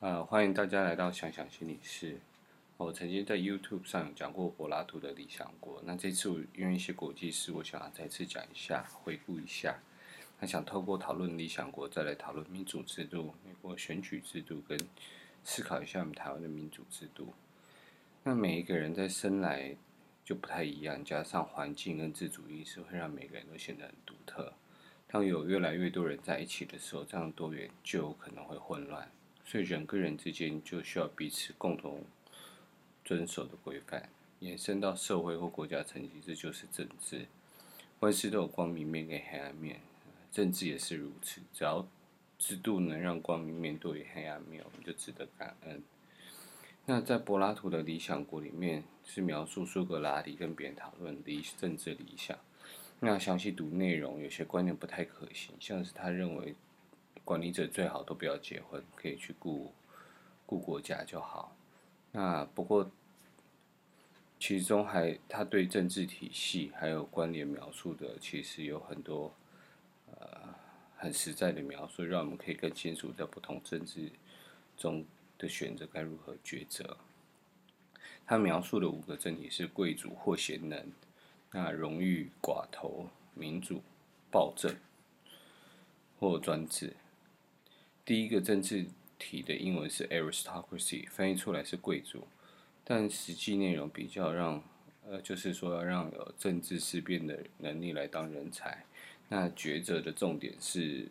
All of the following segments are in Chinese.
呃，欢迎大家来到想想心理室。我曾经在 YouTube 上有讲过柏拉图的《理想国》，那这次因为一些国际事，我想要再次讲一下，回顾一下。那想透过讨论《理想国》，再来讨论民主制度、美国选举制度，跟思考一下我们台湾的民主制度。那每一个人在生来就不太一样，加上环境跟自主意识，会让每个人都显得很独特。当有越来越多人在一起的时候，这样多元就有可能会混乱。所以人跟人之间就需要彼此共同遵守的规范，延伸到社会或国家层级，这就是政治。万事都有光明面跟黑暗面，政治也是如此。只要制度能让光明面对于黑暗面，我们就值得感恩。那在柏拉图的《理想国》里面，是描述苏格拉底跟别人讨论理政治理想。那详细读内容，有些观念不太可行，像是他认为。管理者最好都不要结婚，可以去顾顾国家就好。那不过，其中还他对政治体系还有关联描述的，其实有很多呃很实在的描述，让我们可以更清楚在不同政治中的选择该如何抉择。他描述的五个政体是贵族或贤能，那荣誉、寡头、民主、暴政或专制。第一个政治体的英文是 aristocracy，翻译出来是贵族，但实际内容比较让，呃，就是说要让有政治思辨的能力来当人才。那抉择的重点是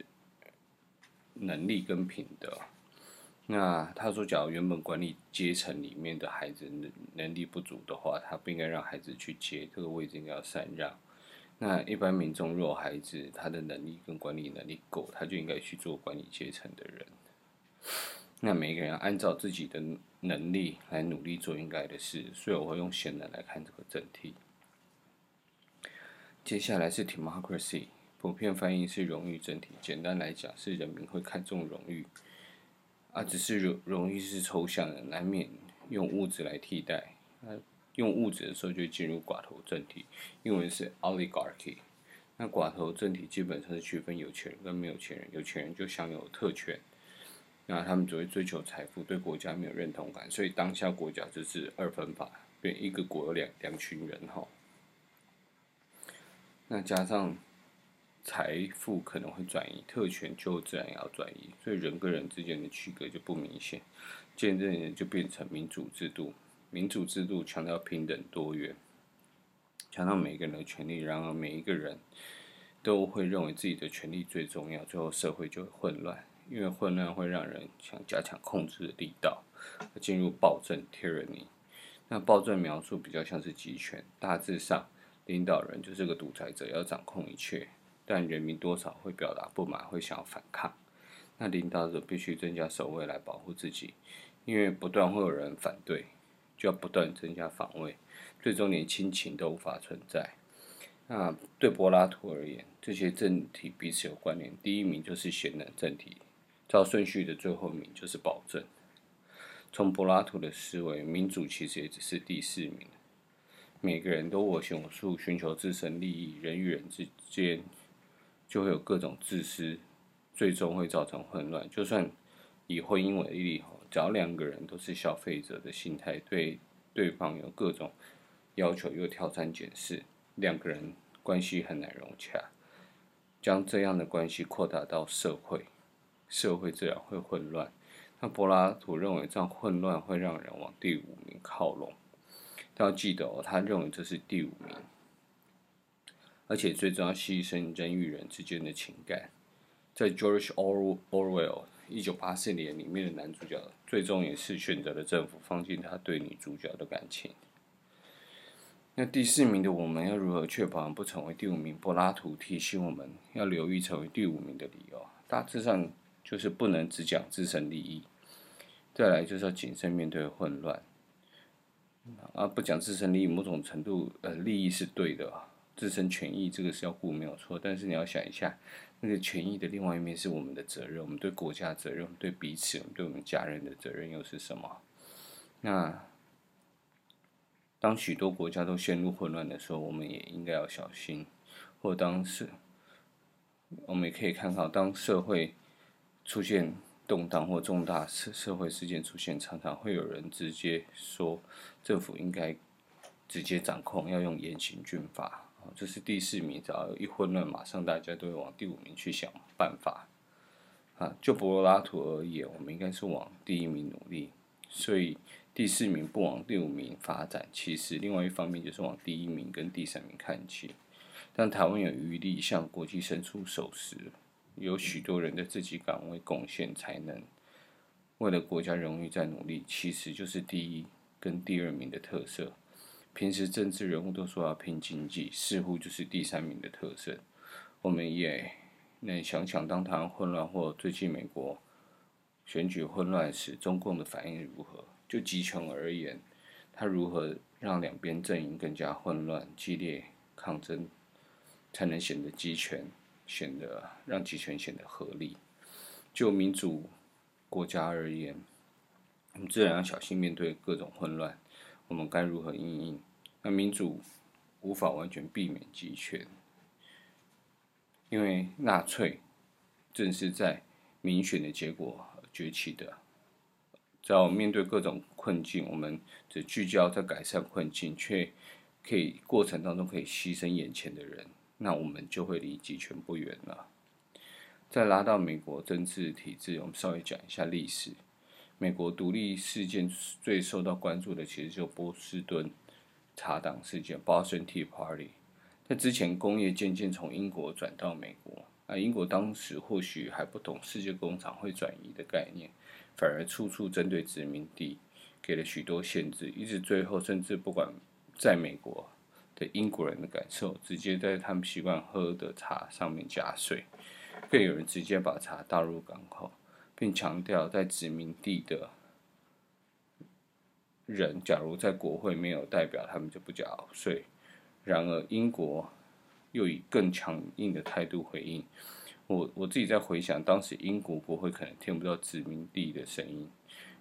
能力跟品德。那他说，假如原本管理阶层里面的孩子能能力不足的话，他不应该让孩子去接这个位置，应该要禅让。那一般民众若孩子他的能力跟管理能力够，他就应该去做管理阶层的人。那每一个人按照自己的能力来努力做应该的事，所以我会用贤能来看这个整体。接下来是 democracy，普遍翻译是荣誉整体。简单来讲是人民会看重荣誉，啊，只是荣荣誉是抽象的，难免用物质来替代。啊用物质的时候就进入寡头政体，英文是 oligarchy。那寡头政体基本上是区分有钱人跟没有钱人，有钱人就享有特权，那他们只会追求财富，对国家没有认同感，所以当下国家就是二分法，变一个国有两两群人哈。那加上财富可能会转移，特权就自然也要转移，所以人跟人之间的区隔就不明显，渐渐的就变成民主制度。民主制度强调平等多元，强调每个人的权利，然而每一个人都会认为自己的权利最重要，最后社会就会混乱，因为混乱会让人想加强控制的力道，进入暴政 （tyranny）。那暴政描述比较像是集权，大致上领导人就是个独裁者，要掌控一切，但人民多少会表达不满，会想要反抗。那领导者必须增加守卫来保护自己，因为不断会有人反对。就要不断增加防卫，最终连亲情都无法存在。那对柏拉图而言，这些政体彼此有关联。第一名就是贤能政体，照顺序的最后一名就是暴政。从柏拉图的思维，民主其实也只是第四名。每个人都我行我素，寻求自身利益，人与人之间就会有各种自私，最终会造成混乱。就算以婚姻为例，只要两个人都是消费者的心态，对对方有各种要求又挑三拣四，两个人关系很难融洽。将这样的关系扩大到社会，社会自然会混乱。那柏拉图认为这样混乱会让人往第五名靠拢。要记得哦，他认为这是第五名，而且最重要牺牲人与人之间的情感。在 George Orwell。一九八四年里面的男主角，最终也是选择了政府，放弃他对女主角的感情。那第四名的我们要如何确保不成为第五名？柏拉图提醒我们要留意成为第五名的理由，大致上就是不能只讲自身利益，再来就是要谨慎面对混乱。啊，不讲自身利益，某种程度呃利益是对的，自身权益这个是要顾没有错，但是你要想一下。那个权益的另外一面是我们的责任，我们对国家责任，对彼此，对我们家人的责任又是什么？那当许多国家都陷入混乱的时候，我们也应该要小心。或当时，我们也可以看到，当社会出现动荡或重大社社会事件出现，常常会有人直接说政府应该直接掌控，要用严刑峻法。这是第四名，只要一混乱，马上大家都会往第五名去想办法。啊，就柏拉图而言，我们应该是往第一名努力。所以第四名不往第五名发展，其实另外一方面就是往第一名跟第三名看齐。当台湾有余力向国际伸出手时，有许多人的自己岗位贡献才能，为了国家荣誉在努力，其实就是第一跟第二名的特色。平时政治人物都说要拼经济，似乎就是第三名的特色。我们也能想想，当台湾混乱或最近美国选举混乱时，中共的反应如何？就集权而言，他如何让两边阵营更加混乱、激烈抗争？才能显得集权，显得让集权显得合理。就民主国家而言，我们自然要小心面对各种混乱。我们该如何应应？那民主无法完全避免集权，因为纳粹正是在民选的结果崛起的。只要面对各种困境，我们只聚焦在改善困境，却可以过程当中可以牺牲眼前的人。那我们就会离集权不远了。再拉到美国政治体制，我们稍微讲一下历史。美国独立事件最受到关注的，其实就波士顿茶党事件 （Boston Tea Party）。在之前，工业渐渐从英国转到美国，啊，英国当时或许还不懂世界工厂会转移的概念，反而处处针对殖民地，给了许多限制，一直最后甚至不管在美国。的英国人的感受，直接在他们习惯喝的茶上面加税，更有人直接把茶倒入港口，并强调在殖民地的人，假如在国会没有代表，他们就不缴税。然而，英国又以更强硬的态度回应。我我自己在回想，当时英国国会可能听不到殖民地的声音，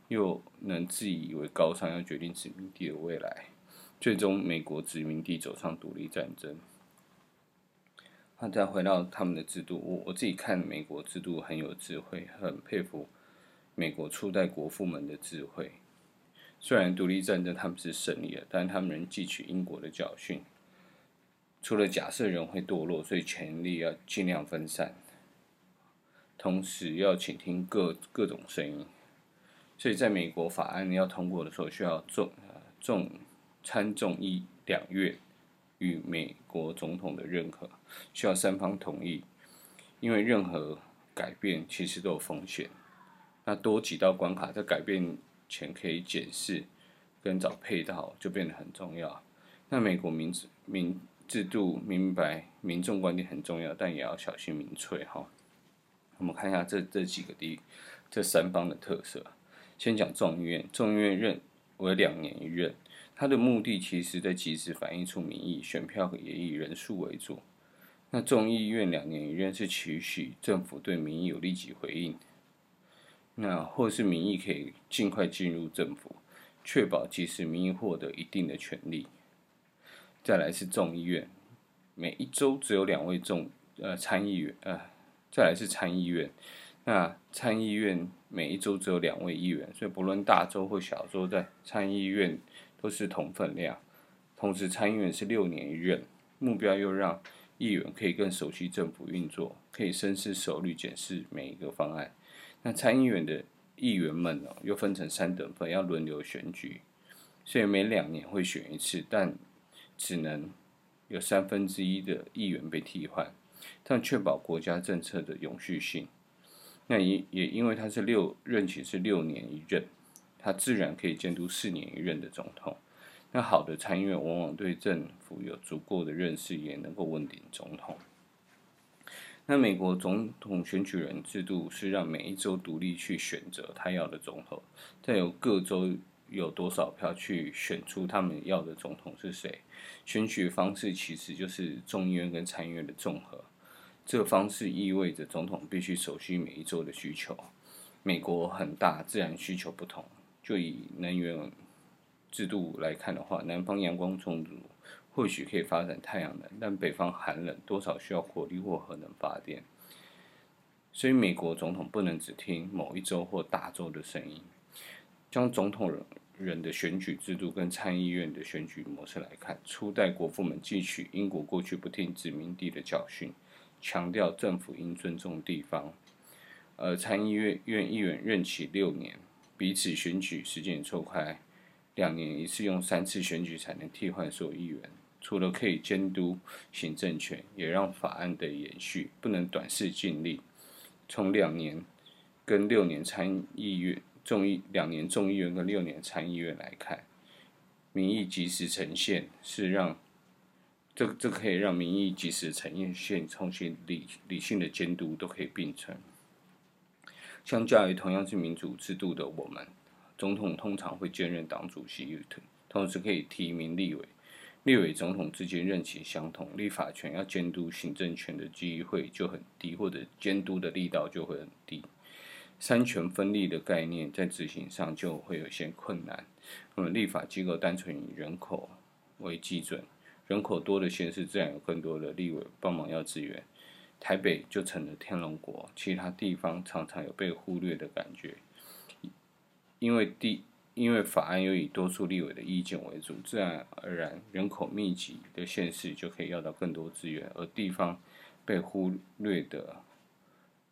又能自以为高尚，要决定殖民地的未来。最终，美国殖民地走上独立战争。那再回到他们的制度，我我自己看美国制度很有智慧，很佩服美国初代国父们的智慧。虽然独立战争他们是胜利了，但他们仍汲取英国的教训。除了假设人会堕落，所以权力要尽量分散，同时要倾听各各种声音。所以，在美国法案要通过的时候，需要众众。参众议两院与美国总统的认可，需要三方同意。因为任何改变其实都有风险，那多几道关卡，在改变钱可以检视跟找配套，就变得很重要。那美国民民制度明白民众观点很重要，但也要小心民粹哈。我们看一下这这几个地这三方的特色。先讲众议院，众议院任为两年一任。它的目的其实在及时反映出民意，选票也以人数为主。那众议院两年一任是期许政府对民意有立即回应，那或是民意可以尽快进入政府，确保即使民意获得一定的权利。再来是众议院，每一周只有两位众呃参议员呃，再来是参议院，那参议院每一周只有两位议员，所以不论大州或小州，在参议院。都是同分量，同时参议员是六年一任，目标又让议员可以更熟悉政府运作，可以深思熟虑检视每一个方案。那参议员的议员们呢，又分成三等份，要轮流选举，所以每两年会选一次，但只能有三分之一的议员被替换，但确保国家政策的永续性。那也也因为他是六任期是六年一任。他自然可以监督四年一任的总统。那好的参议院往往对政府有足够的认识，也能够问鼎总统。那美国总统选举人制度是让每一州独立去选择他要的总统，再由各州有多少票去选出他们要的总统是谁。选举方式其实就是众议院跟参议院的综合。这个方式意味着总统必须熟悉每一州的需求。美国很大，自然需求不同。就以能源制度来看的话，南方阳光充足，或许可以发展太阳能，但北方寒冷，多少需要火力或核能发电。所以美国总统不能只听某一州或大州的声音。将总统人的选举制度跟参议院的选举模式来看，初代国父们汲取英国过去不听殖民地的教训，强调政府应尊重地方。而参议院院议员任期六年，彼此选举时间错开，两年一次用三次选举才能替换所有议员。除了可以监督行政权，也让法案的延续不能短视近利。从两年跟六年参议院。众议两年众议院跟六年参议院来看，民意及时呈现是让这这可以让民意及时呈现，重新理理性的监督都可以并存。相较于同样是民主制度的我们，总统通常会兼任党主席，同时可以提名立委。立委总统之间任期相同，立法权要监督行政权的机会就很低，或者监督的力道就会很低。三权分立的概念在执行上就会有些困难。那么立法机构单纯以人口为基准，人口多的县市自然有更多的立委帮忙要支援。台北就成了天龙国，其他地方常常有被忽略的感觉。因为地因为法案又以多数立委的意见为主，自然而然人口密集的县市就可以要到更多资源，而地方被忽略的。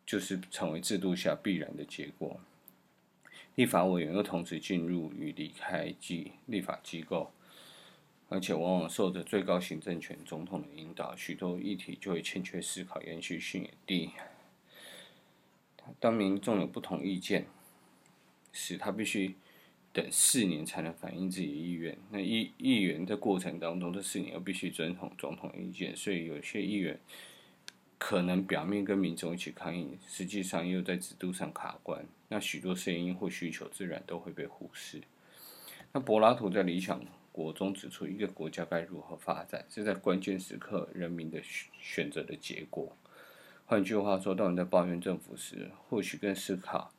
就是成为制度下必然的结果。立法委员又同时进入与离开机立法机构，而且往往受着最高行政权总统的引导，许多议题就会欠缺思考，延续性也低。当民众有不同意见是，他必须等四年才能反映自己的意愿。那议议员在过程当中，这四年又必须遵从总统意见，所以有些议员。可能表面跟民众一起抗议，实际上又在制度上卡关，那许多声音或需求自然都会被忽视。那柏拉图在《理想国》中指出，一个国家该如何发展，是在关键时刻人民的选择的结果。换句话说，当你在抱怨政府时，或许更思考，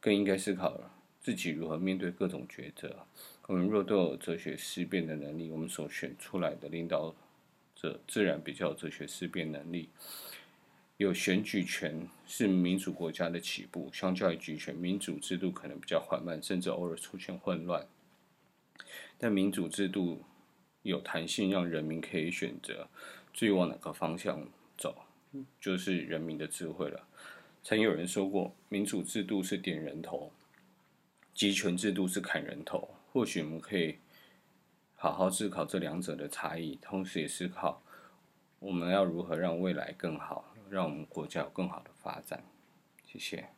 更应该思考自己如何面对各种抉择。我们若都有哲学思辨的能力，我们所选出来的领导者自然比较有哲学思辨能力。有选举权是民主国家的起步，相较于集权，民主制度可能比较缓慢，甚至偶尔出现混乱。但民主制度有弹性，让人民可以选择至于往哪个方向走，就是人民的智慧了。曾有人说过，民主制度是点人头，集权制度是砍人头。或许我们可以好好思考这两者的差异，同时也思考我们要如何让未来更好。让我们国家有更好的发展，谢谢。